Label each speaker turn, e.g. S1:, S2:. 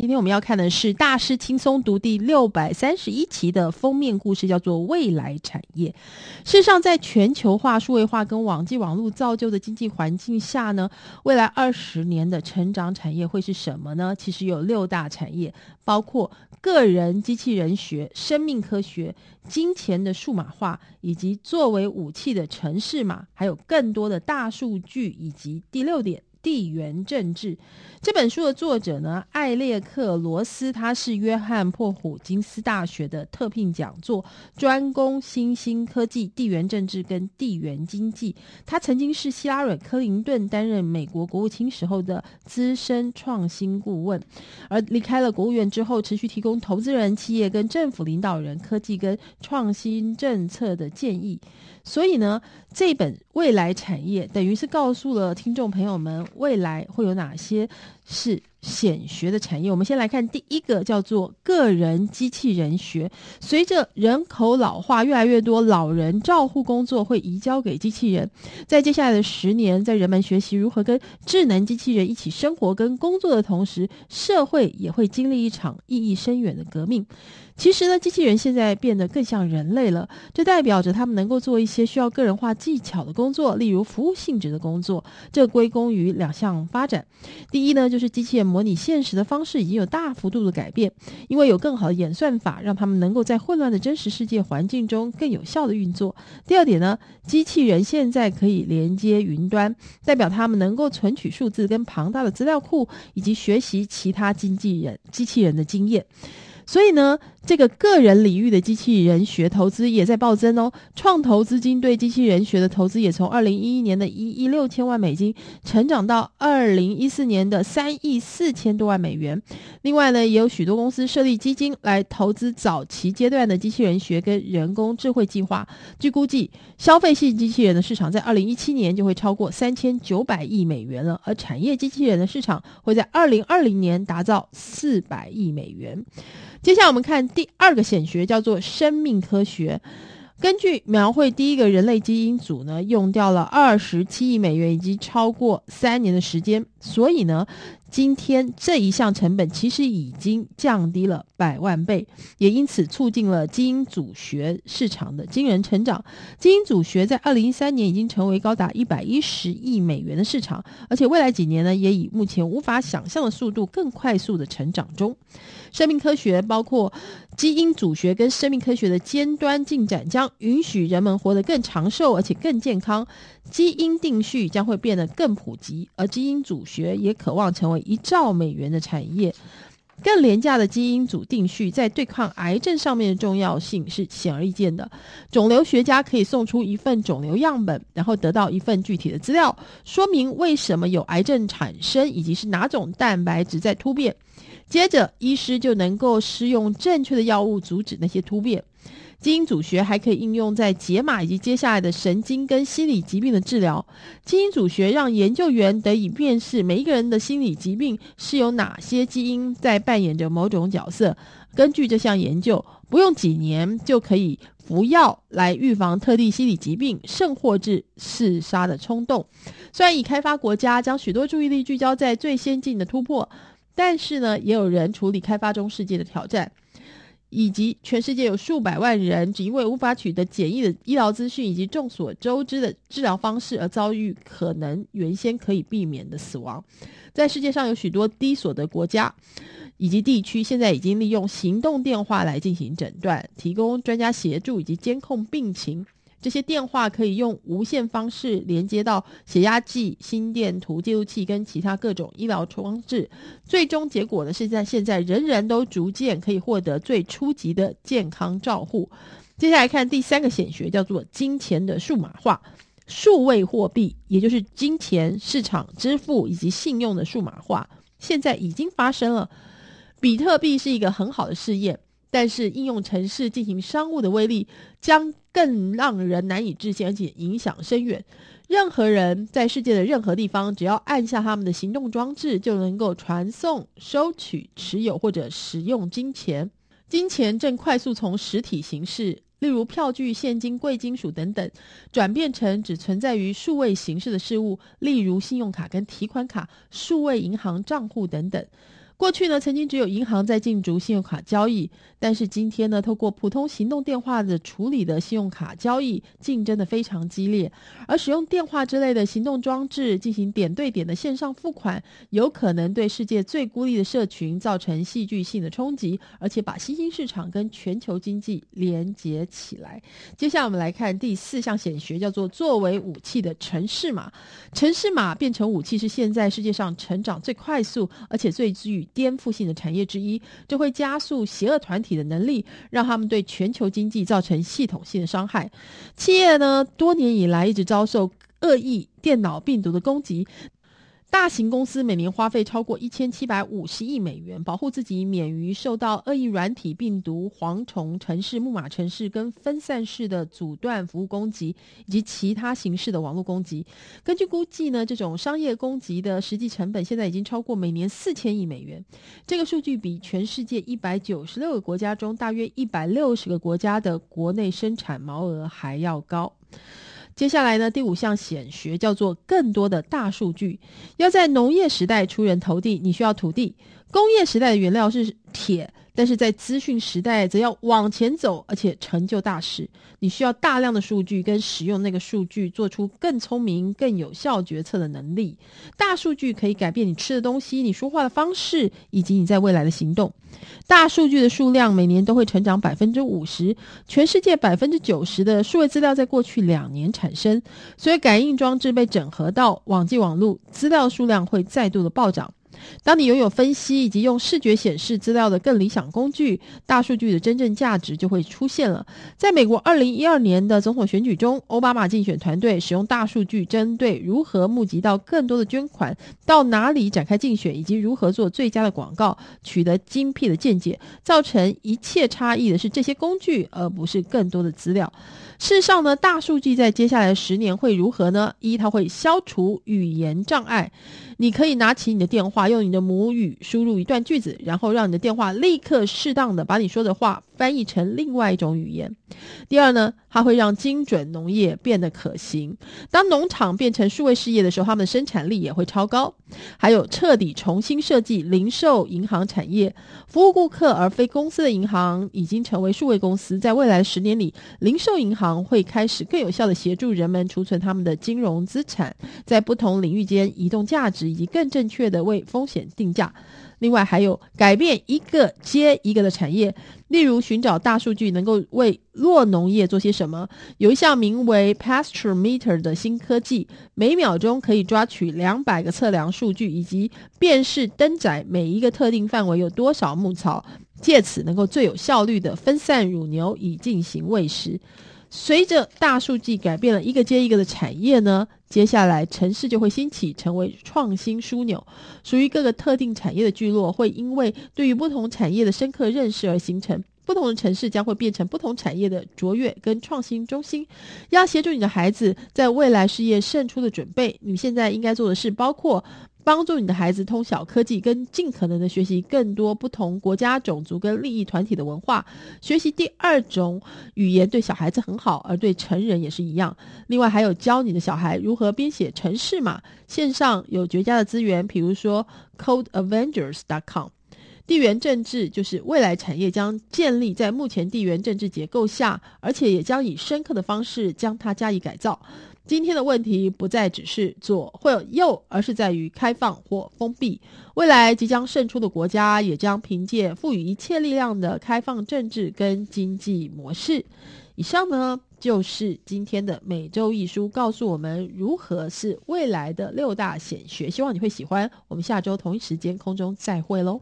S1: 今天我们要看的是大师轻松读第六百三十一期的封面故事，叫做“未来产业”。事实上，在全球化、数位化跟网际网络造就的经济环境下呢，未来二十年的成长产业会是什么呢？其实有六大产业，包括个人机器人学、生命科学、金钱的数码化，以及作为武器的城市码，还有更多的大数据，以及第六点。地缘政治这本书的作者呢，艾列克·罗斯，他是约翰霍普金斯大学的特聘讲座，专攻新兴科技、地缘政治跟地缘经济。他曾经是希拉蕊·克林顿担任美国国务卿时候的资深创新顾问，而离开了国务院之后，持续提供投资人、企业跟政府领导人科技跟创新政策的建议。所以呢，这本未来产业等于是告诉了听众朋友们，未来会有哪些是显学的产业。我们先来看第一个，叫做个人机器人学。随着人口老化，越来越多老人照护工作会移交给机器人。在接下来的十年，在人们学习如何跟智能机器人一起生活跟工作的同时，社会也会经历一场意义深远的革命。其实呢，机器人现在变得更像人类了，这代表着他们能够做一些需要个人化技巧的工作，例如服务性质的工作。这归功于两项发展。第一呢，就是机器人模拟现实的方式已经有大幅度的改变，因为有更好的演算法，让他们能够在混乱的真实世界环境中更有效的运作。第二点呢，机器人现在可以连接云端，代表他们能够存取数字跟庞大的资料库，以及学习其他经纪人机器人的经验。所以呢，这个个人领域的机器人学投资也在暴增哦。创投资金对机器人学的投资也从二零一一年的一亿六千万美金，成长到二零一四年的三亿四千多万美元。另外呢，也有许多公司设立基金来投资早期阶段的机器人学跟人工智慧计划。据估计，消费性机器人的市场在二零一七年就会超过三千九百亿美元了，而产业机器人的市场会在二零二零年达到四百亿美元。接下来我们看第二个显学，叫做生命科学。根据描绘第一个人类基因组呢，用掉了二十七亿美元，以及超过三年的时间。所以呢，今天这一项成本其实已经降低了百万倍，也因此促进了基因组学市场的惊人成长。基因组学在二零一三年已经成为高达一百一十亿美元的市场，而且未来几年呢，也以目前无法想象的速度更快速的成长中。生命科学包括基因组学跟生命科学的尖端进展，将允许人们活得更长寿而且更健康。基因定序将会变得更普及，而基因组学也渴望成为一兆美元的产业。更廉价的基因组定序在对抗癌症上面的重要性是显而易见的。肿瘤学家可以送出一份肿瘤样本，然后得到一份具体的资料，说明为什么有癌症产生，以及是哪种蛋白质在突变。接着，医师就能够施用正确的药物阻止那些突变。基因组学还可以应用在解码以及接下来的神经跟心理疾病的治疗。基因组学让研究员得以辨识每一个人的心理疾病是有哪些基因在扮演着某种角色。根据这项研究，不用几年就可以服药来预防特定心理疾病，甚或致自杀的冲动。虽然已开发国家将许多注意力聚焦在最先进的突破。但是呢，也有人处理开发中世界的挑战，以及全世界有数百万人只因为无法取得简易的医疗资讯以及众所周知的治疗方式而遭遇可能原先可以避免的死亡。在世界上有许多低所得国家以及地区，现在已经利用行动电话来进行诊断，提供专家协助以及监控病情。这些电话可以用无线方式连接到血压计、心电图记录器跟其他各种医疗装置。最终结果呢，是在现在人人都逐渐可以获得最初级的健康照护。接下来看第三个显学，叫做金钱的数码化。数位货币，也就是金钱市场支付以及信用的数码化，现在已经发生了。比特币是一个很好的试验。但是应用城市进行商务的威力将更让人难以置信，而且影响深远。任何人在世界的任何地方，只要按下他们的行动装置，就能够传送、收取、持有或者使用金钱。金钱正快速从实体形式，例如票据、现金、贵金属等等，转变成只存在于数位形式的事物，例如信用卡跟提款卡、数位银行账户等等。过去呢，曾经只有银行在进驻信用卡交易，但是今天呢，透过普通行动电话的处理的信用卡交易，竞争的非常激烈。而使用电话之类的行动装置进行点对点的线上付款，有可能对世界最孤立的社群造成戏剧性的冲击，而且把新兴市场跟全球经济连接起来。接下来我们来看第四项显学，叫做作为武器的城市码。城市码变成武器是现在世界上成长最快速，而且最具颠覆性的产业之一。就会加速邪恶团体的能力，让他们对全球经济造成系统性的伤害。企业呢，多年以来一直遭受恶意电脑病毒的攻击。大型公司每年花费超过一千七百五十亿美元，保护自己免于受到恶意软体病毒、蝗虫城市、木马城市跟分散式的阻断服务攻击，以及其他形式的网络攻击。根据估计呢，这种商业攻击的实际成本现在已经超过每年四千亿美元。这个数据比全世界一百九十六个国家中大约一百六十个国家的国内生产毛额还要高。接下来呢，第五项显学叫做更多的大数据。要在农业时代出人头地，你需要土地；工业时代的原料是铁。但是在资讯时代，则要往前走，而且成就大事。你需要大量的数据，跟使用那个数据，做出更聪明、更有效决策的能力。大数据可以改变你吃的东西、你说话的方式，以及你在未来的行动。大数据的数量每年都会成长百分之五十，全世界百分之九十的数位资料在过去两年产生，所以感应装置被整合到网际网路，资料数量会再度的暴涨。当你拥有分析以及用视觉显示资料的更理想工具，大数据的真正价值就会出现了。在美国二零一二年的总统选举中，奥巴马竞选团队使用大数据，针对如何募集到更多的捐款、到哪里展开竞选以及如何做最佳的广告，取得精辟的见解。造成一切差异的是这些工具，而不是更多的资料。事实上呢，大数据在接下来十年会如何呢？一，它会消除语言障碍。你可以拿起你的电话，用你的母语输入一段句子，然后让你的电话立刻适当的把你说的话翻译成另外一种语言。第二呢，它会让精准农业变得可行。当农场变成数位事业的时候，他们的生产力也会超高。还有彻底重新设计零售银行产业，服务顾客而非公司的银行已经成为数位公司。在未来十年里，零售银行会开始更有效地协助人们储存他们的金融资产，在不同领域间移动价值。以及更正确的为风险定价。另外，还有改变一个接一个的产业，例如寻找大数据能够为弱农业做些什么。有一项名为 Pasture Meter 的新科技，每秒钟可以抓取两百个测量数据，以及辨识登载每一个特定范围有多少牧草，借此能够最有效率的分散乳牛以进行喂食。随着大数据改变了一个接一个的产业呢，接下来城市就会兴起，成为创新枢纽。属于各个特定产业的聚落，会因为对于不同产业的深刻认识而形成。不同的城市将会变成不同产业的卓越跟创新中心。要协助你的孩子在未来事业胜出的准备，你现在应该做的事包括。帮助你的孩子通晓科技，跟尽可能的学习更多不同国家、种族跟利益团体的文化。学习第二种语言对小孩子很好，而对成人也是一样。另外，还有教你的小孩如何编写程式码。线上有绝佳的资源，比如说 CodeAvengers.com。地缘政治就是未来产业将建立在目前地缘政治结构下，而且也将以深刻的方式将它加以改造。今天的问题不再只是左或右，而是在于开放或封闭。未来即将胜出的国家，也将凭借赋予一切力量的开放政治跟经济模式。以上呢，就是今天的每周一书，告诉我们如何是未来的六大显学。希望你会喜欢。我们下周同一时间空中再会喽。